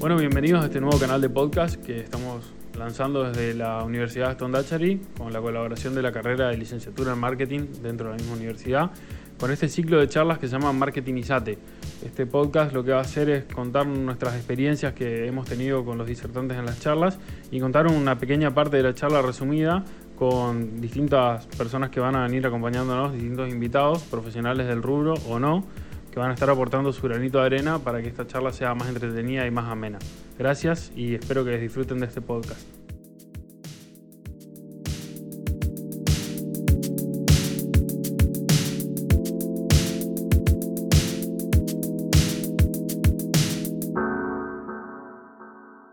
Bueno, bienvenidos a este nuevo canal de podcast que estamos lanzando desde la Universidad Stondachary con la colaboración de la carrera de licenciatura en marketing dentro de la misma universidad con este ciclo de charlas que se llama Marketing ISATE. Este podcast lo que va a hacer es contar nuestras experiencias que hemos tenido con los disertantes en las charlas y contar una pequeña parte de la charla resumida con distintas personas que van a venir acompañándonos, distintos invitados, profesionales del rubro o no, que van a estar aportando su granito de arena para que esta charla sea más entretenida y más amena. Gracias y espero que disfruten de este podcast.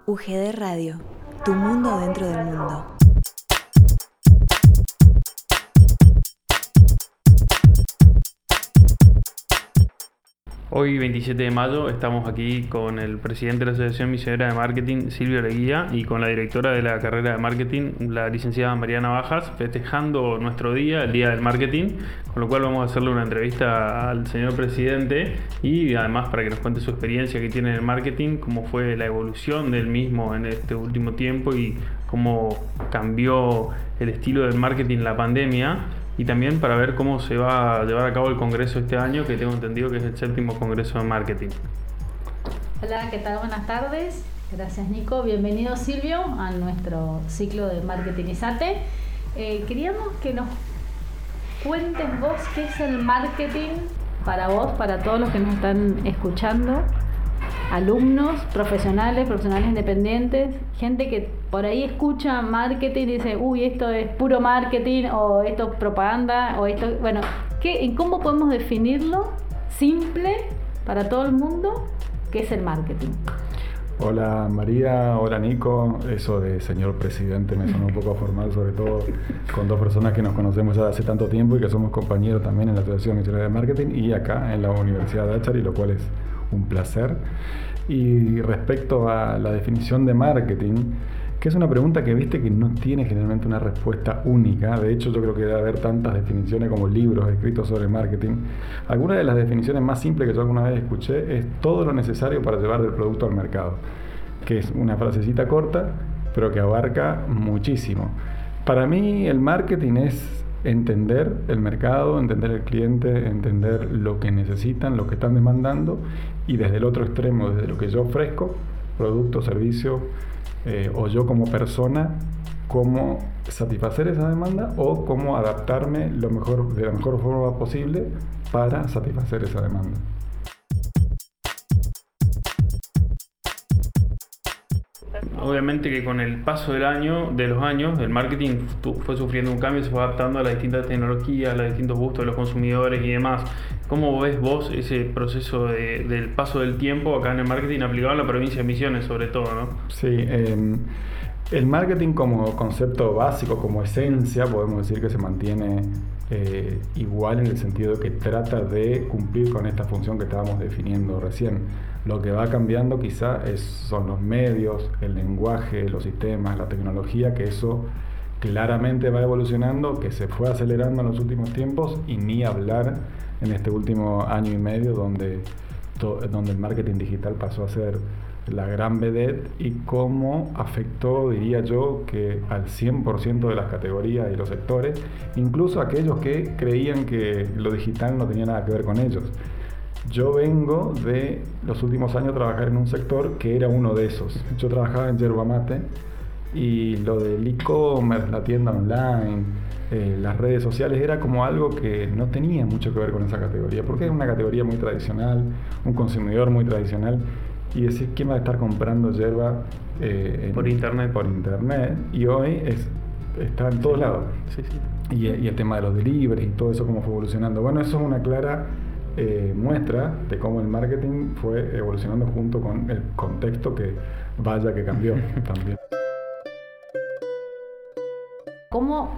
UGD Radio, tu mundo dentro del mundo. Hoy, 27 de mayo, estamos aquí con el presidente de la Asociación Misionera de Marketing, Silvio Leguía, y con la directora de la carrera de marketing, la licenciada Mariana Bajas, festejando nuestro día, el Día del Marketing, con lo cual vamos a hacerle una entrevista al señor presidente y además para que nos cuente su experiencia que tiene en el marketing, cómo fue la evolución del mismo en este último tiempo y cómo cambió el estilo del marketing en la pandemia y también para ver cómo se va a llevar a cabo el congreso este año, que tengo entendido que es el séptimo congreso de marketing. Hola, ¿qué tal? Buenas tardes. Gracias Nico. Bienvenido Silvio a nuestro ciclo de marketing ISATE. Eh, queríamos que nos cuentes vos qué es el marketing para vos, para todos los que nos están escuchando alumnos, profesionales, profesionales independientes, gente que por ahí escucha marketing y dice, uy, esto es puro marketing o esto es propaganda o esto, bueno, ¿qué, ¿cómo podemos definirlo simple para todo el mundo? ¿Qué es el marketing? Hola María, hola Nico. Eso de señor presidente me suena un poco formal, sobre todo con dos personas que nos conocemos ya hace tanto tiempo y que somos compañeros también en la Asociación Misionera de Marketing y acá en la Universidad de Achari, lo cual es un placer. Y respecto a la definición de marketing, que es una pregunta que viste que no tiene generalmente una respuesta única. De hecho, yo creo que debe haber tantas definiciones como libros escritos sobre marketing. Alguna de las definiciones más simples que yo alguna vez escuché es todo lo necesario para llevar el producto al mercado, que es una frasecita corta, pero que abarca muchísimo. Para mí el marketing es entender el mercado, entender el cliente, entender lo que necesitan, lo que están demandando y desde el otro extremo, desde lo que yo ofrezco, producto, servicio, eh, o yo como persona, cómo satisfacer esa demanda o cómo adaptarme lo mejor, de la mejor forma posible para satisfacer esa demanda. Obviamente que con el paso del año, de los años, el marketing fue sufriendo un cambio, se fue adaptando a las distintas tecnologías, a los distintos gustos de los consumidores y demás. ¿Cómo ves vos ese proceso del paso del tiempo acá en el marketing aplicado en la provincia de Misiones sobre todo? ¿no? Sí, em, el marketing como concepto básico, como esencia, podemos decir que se mantiene eh, igual en el sentido de que trata de cumplir con esta función que estábamos definiendo recién. Lo que va cambiando quizá son los medios, el lenguaje, los sistemas, la tecnología, que eso claramente va evolucionando, que se fue acelerando en los últimos tiempos y ni hablar en este último año y medio donde, donde el marketing digital pasó a ser la gran vedette y cómo afectó, diría yo, que al 100% de las categorías y los sectores, incluso aquellos que creían que lo digital no tenía nada que ver con ellos. Yo vengo de los últimos años trabajar en un sector que era uno de esos. Yo trabajaba en yerba mate y lo del e-commerce, la tienda online, eh, las redes sociales era como algo que no tenía mucho que ver con esa categoría, porque es una categoría muy tradicional, un consumidor muy tradicional y decir quién va a estar comprando hierba eh, por internet. Por internet. Y hoy es, está en todos lados. Y, el tema de los deliveries y todo eso, cómo fue evolucionando. Bueno, eso es una clara eh, muestra de cómo el marketing fue evolucionando junto con el contexto que vaya que cambió también. ¿Cómo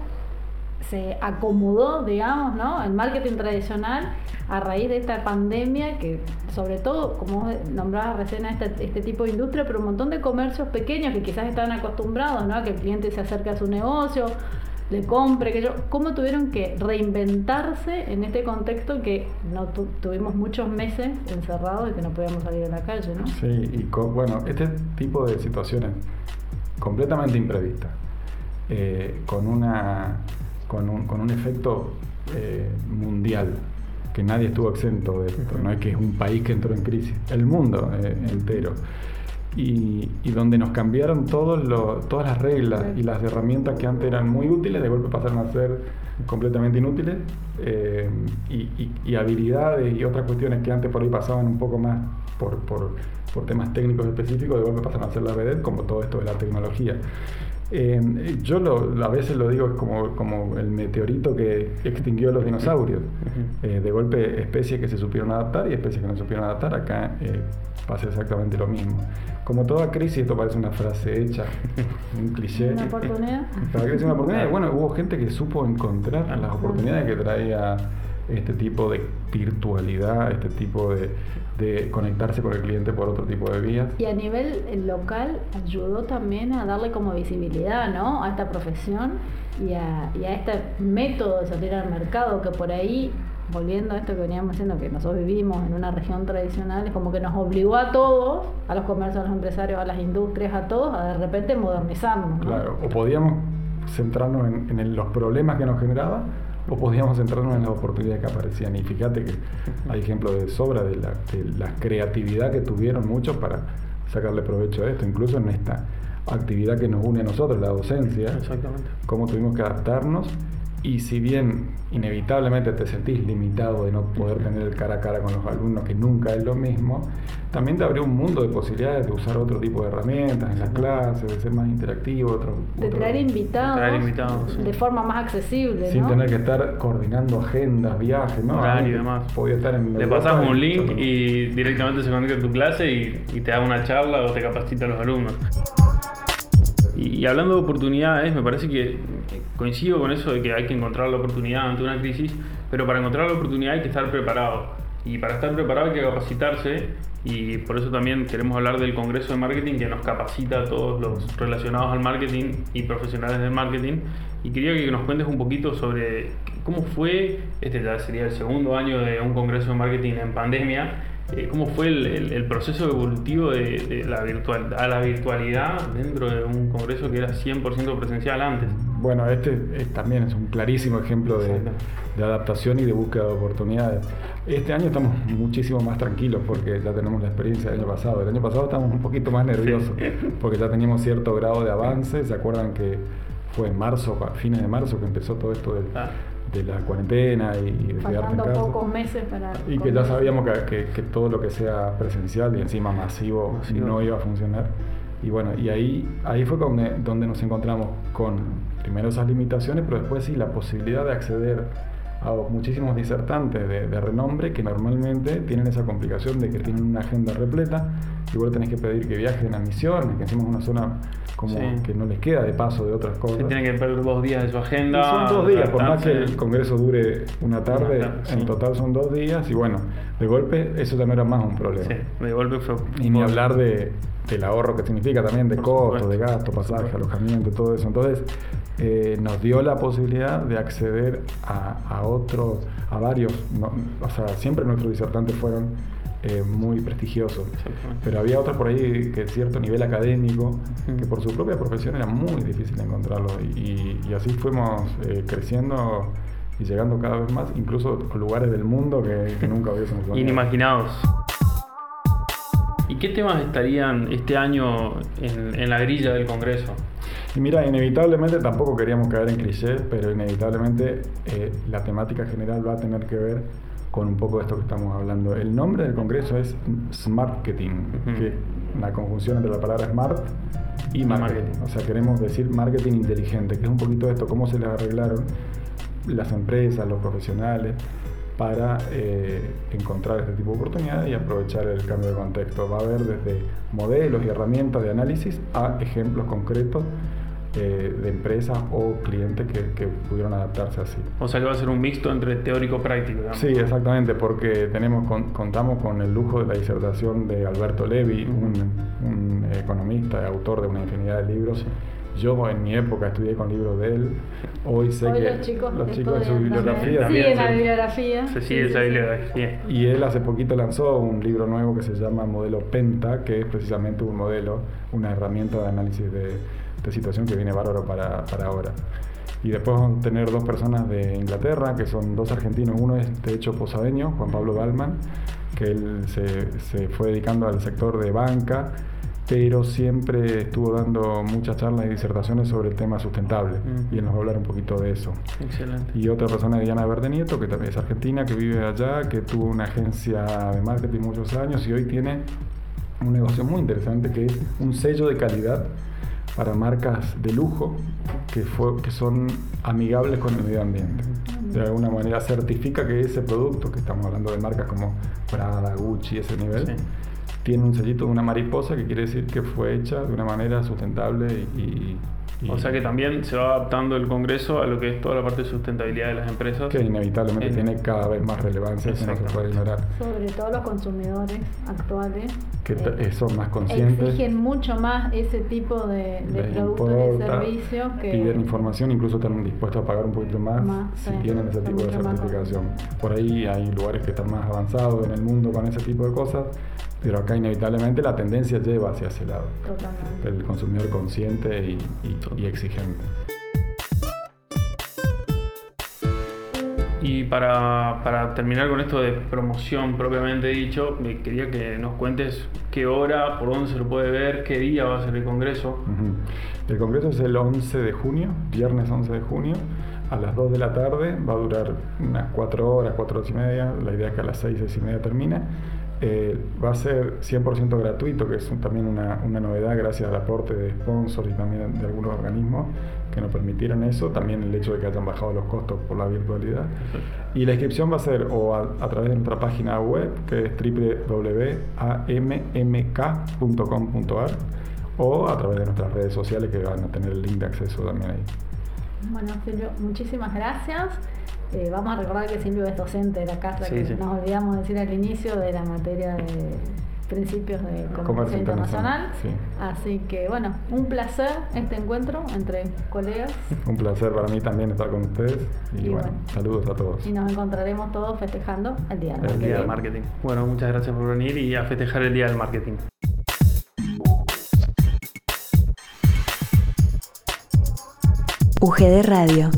se acomodó, digamos, ¿no? el marketing tradicional a raíz de esta pandemia que sobre todo, como nombraba recién a este, este, tipo de industria, pero un montón de comercios pequeños que quizás estaban acostumbrados ¿no? a que el cliente se acerque a su negocio, le compre, que yo, cómo tuvieron que reinventarse en este contexto que no tuvimos muchos meses encerrados y que no podíamos salir a la calle, ¿no? Sí, y bueno, este tipo de situaciones completamente imprevistas, eh, con, una, con, un, con un efecto eh, mundial, que nadie estuvo exento de esto, no es que es un país que entró en crisis, el mundo eh, entero y, donde nos cambiaron todos todas las reglas y las herramientas que antes eran muy útiles, de golpe pasaron a ser completamente inútiles, eh, y, habilidades y otras cuestiones que antes por ahí pasaban un poco más por, por, temas técnicos específicos, de golpe pasan a ser la vedette, como todo esto de la tecnología. Eh, yo lo, a veces lo digo como, como el meteorito que extinguió a los dinosaurios. Eh, de golpe, especies que se supieron adaptar y especies que no se supieron adaptar. Acá eh, pasa exactamente lo mismo. Como toda crisis, esto parece una frase hecha, un cliché. Una oportunidad. Cada crisis una oportunidad. Bueno, hubo gente que supo encontrar las oportunidades que traía este tipo de virtualidad, este tipo de, de, conectarse con el cliente por otro tipo de vías. Y a nivel local ayudó también a darle como visibilidad ¿no? a esta profesión y a, y a este método de salir al mercado que por ahí volviendo a esto que veníamos diciendo, que nosotros vivimos en una región tradicional, es como que nos obligó a todos, a los comercios, a los empresarios, a las industrias, a todos, a de repente modernizarnos. Claro, o podíamos centrarnos en, en, los problemas que nos generaba o podíamos centrarnos en las oportunidades que aparecían. Y fíjate que hay ejemplos de sobra de la, la creatividad que tuvieron muchos para sacarle provecho a esto, incluso en esta actividad que nos une a nosotros, la docencia, Exactamente. cómo tuvimos que adaptarnos y si bien inevitablemente te sentís limitado de no poder tener el cara a cara con los alumnos, que nunca es lo mismo, también te abrió un mundo de posibilidades de usar otro tipo de herramientas en las clases, de ser más interactivo. Otro, de traer, invitados, de forma más accesible. Sin tener que estar coordinando agendas, viajes, ¿no? Horario y demás. Podía estar en Le pasas un link y directamente se conecta a tu clase y, y te da una charla o te capacita a los alumnos. Y, hablando de oportunidades, me parece que coincido con eso de que hay que encontrar la oportunidad ante una crisis, pero para encontrar la oportunidad hay que estar preparado. Y para estar preparado hay que capacitarse y por eso también queremos hablar del Congreso de Marketing que nos capacita a todos los relacionados al marketing y profesionales del marketing. Y quería que nos cuentes un poquito sobre cómo fue, este ya sería el segundo año de un Congreso de Marketing en pandemia, eh, ¿Cómo fue el, proceso evolutivo de, la virtual, a la virtualidad dentro de un congreso que era 100% presencial antes? Bueno, este también es un clarísimo ejemplo de, adaptación y de búsqueda de oportunidades. Este año estamos muchísimo más tranquilos porque ya tenemos la experiencia del año pasado. El año pasado estamos un poquito más nerviosos porque ya teníamos cierto grado de avance. ¿Se acuerdan que fue en marzo, a fines de marzo, que empezó todo esto del, ah de la cuarentena y, de quedarte en casa. pocos meses para... Y que ya sabíamos que, que, todo lo que sea presencial y encima masivo, no iba a funcionar. Y bueno, y ahí, ahí fue donde, donde nos encontramos con primero esas limitaciones, pero después sí la posibilidad de acceder a muchísimos disertantes de, renombre que normalmente tienen esa complicación de que tienen una agenda repleta, igual tenés que pedir que viajen a misiones, que encima es una zona como que no les queda de paso de otras cosas. tienen que perder dos días de su agenda. son dos días, por más que el congreso dure una tarde, en total son dos días y bueno, de golpe eso también era más un problema. Sí, de golpe fue... Y ni hablar de, del ahorro que significa también de costos, de gastos, pasaje, alojamiento, todo eso. Entonces, eh, nos dio la posibilidad de acceder a, a otros, a varios, o sea, siempre nuestros disertantes fueron eh, muy prestigiosos, pero había otros por ahí que cierto nivel académico, que por su propia profesión era muy difícil encontrarlo y, así fuimos eh, creciendo y llegando cada vez más, incluso a lugares del mundo que, nunca hubiésemos imaginado. Inimaginados. ¿Y qué temas estarían este año en, la grilla del Congreso? Y mira, inevitablemente tampoco queríamos caer en clichés, pero inevitablemente eh, la temática general va a tener que ver con un poco de esto que estamos hablando. El nombre del congreso es Smartketing, que la conjunción entre la palabra smart y marketing. O sea, queremos decir marketing inteligente, que es un poquito de esto, cómo se les arreglaron las empresas, los profesionales, para eh, encontrar este tipo de oportunidades y aprovechar el cambio de contexto. Va a haber desde modelos y herramientas de análisis a ejemplos concretos eh, de empresas o clientes que, pudieron adaptarse así. O sea que va a ser un mixto entre teórico y práctico. Sí, exactamente, porque tenemos contamos con el lujo de la disertación de Alberto Levi, un, economista y autor de una infinidad de libros. Yo en mi época estudié con libros de él. Hoy sé Hoy que los chicos, los chicos en su bibliografía. también. Sí, en la se- bibliografía. Se Sí, sigue sí, esa sí. bibliografía. Y él hace poquito lanzó un libro nuevo que se llama Modelo Penta, que es precisamente un modelo, una herramienta de análisis de, de situación que viene bárbaro para, para ahora. Y después vamos a tener dos personas de Inglaterra, que son dos argentinos. Uno es de hecho posadeño, Juan Pablo Balman, que él se, se fue dedicando al sector de banca, pero siempre estuvo dando muchas charlas y disertaciones sobre el tema sustentable. Mm. Y él nos va a hablar un poquito de eso. Excelente. Y otra persona es Diana Verde Nieto, que también es argentina, que vive allá, que tuvo una agencia de marketing muchos años y hoy tiene un negocio muy interesante que es un sello de calidad para marcas de lujo que, fue, que son amigables con el medio ambiente. De alguna manera certifica que ese producto, que estamos hablando de marcas como Prada, Gucci, ese nivel, Sí. Tiene un sellito de una mariposa que quiere decir que fue hecha de una manera sustentable y... y- O sea que también se va adaptando el Congreso a lo que es toda la parte de sustentabilidad de las empresas. que inevitablemente En- tiene cada vez más relevancia que no se puede ignorar. Sobre todo los consumidores actuales. Que eh, son más conscientes. Exigen mucho más ese tipo de, de productos y servicios que piden información, incluso están dispuestos a pagar un poquito más, Más, si sí, tienen ese tipo de certificación. Por ahí hay lugares que están más avanzados en el mundo con ese tipo de cosas, pero acá inevitablemente la tendencia lleva hacia ese lado, totalmente. el consumidor consciente y, y- y exigente. Y para, para terminar con esto de promoción propiamente dicho, quería que nos cuentes qué hora, por dónde se lo puede ver, qué día va a ser el Congreso. Ujú. El congreso es el 11 de junio, viernes 11 de junio, a las 2 de la tarde, va a durar unas 4 horas, 4 horas y media, la idea es que a las 6, 6 y media termine. Eh, va a ser 100% gratuito, que es un- también una, una novedad gracias al aporte de sponsors y también de algunos organismos que nos permitieron eso, también el hecho de que hayan bajado los costos por la virtualidad. Y la inscripción va a ser o a, a través de nuestra página web, que es www.ammk.com.ar, o a través de nuestras redes sociales, que van a tener el link de acceso también ahí. Bueno, Silvio, muchísimas gracias. Eh, vamos a recordar que Silvio es docente de la casa, Sí, que sí. nos olvidamos de decir al inicio de la materia de principios de comercio, Comercio internacional. internacional, Así que bueno, un placer este encuentro entre colegas Un placer para mí también estar con ustedes. Y, Y bueno, bueno. saludos a todos. y nos encontraremos todos festejando el Día del El Día del Marketing. Marketing. Bueno, muchas gracias por venir y a festejar el Día del Marketing. UGD Radio,